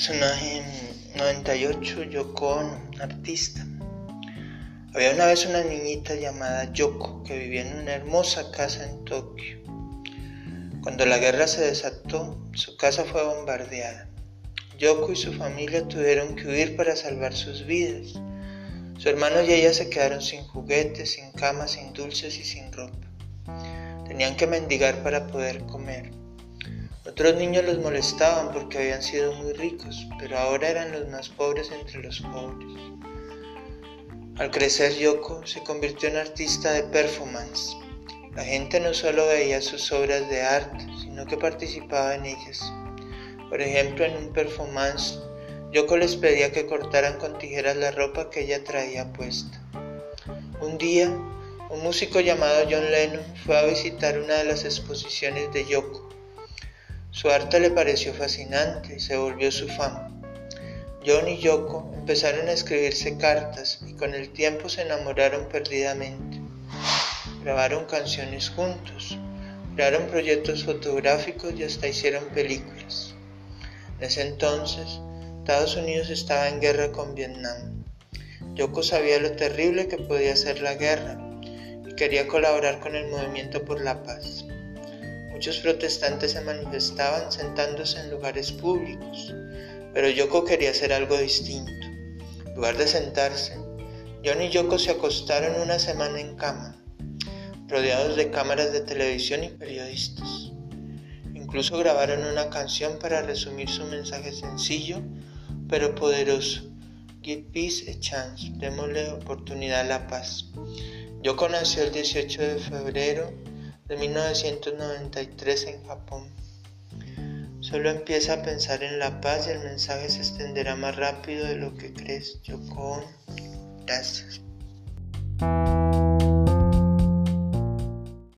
Personaje 98, Yoko Ono, artista. Había una vez una niñita llamada Yoko que vivía en una hermosa casa en Tokio. Cuando la guerra se desató, su casa fue bombardeada. Yoko y su familia tuvieron que huir para salvar sus vidas. Su hermano y ella se quedaron sin juguetes, sin cama, sin dulces y sin ropa. Tenían que mendigar para poder comer. Otros niños los molestaban porque habían sido muy ricos, pero ahora eran los más pobres entre los pobres. Al crecer Yoko se convirtió en artista de performance. La gente no solo veía sus obras de arte, sino que participaba en ellas. Por ejemplo, en un performance, Yoko les pedía que cortaran con tijeras la ropa que ella traía puesta. Un día, un músico llamado John Lennon fue a visitar una de las exposiciones de Yoko su arte le pareció fascinante y se volvió su fama. John y Yoko empezaron a escribirse cartas y con el tiempo se enamoraron perdidamente. Grabaron canciones juntos, crearon proyectos fotográficos y hasta hicieron películas. En ese entonces, Estados Unidos estaba en guerra con Vietnam. Yoko sabía lo terrible que podía ser la guerra y quería colaborar con el movimiento por la paz. Muchos protestantes se manifestaban sentándose en lugares públicos, pero Yoko quería hacer algo distinto. En lugar de sentarse, John y Yoko se acostaron una semana en cama, rodeados de cámaras de televisión y periodistas. Incluso grabaron una canción para resumir su mensaje sencillo pero poderoso. Give peace a chance, démosle oportunidad a la paz. Yoko nació el 18 de febrero de 1993 en Japón. Solo empieza a pensar en la paz y el mensaje se extenderá más rápido de lo que crees. Yoko Gracias.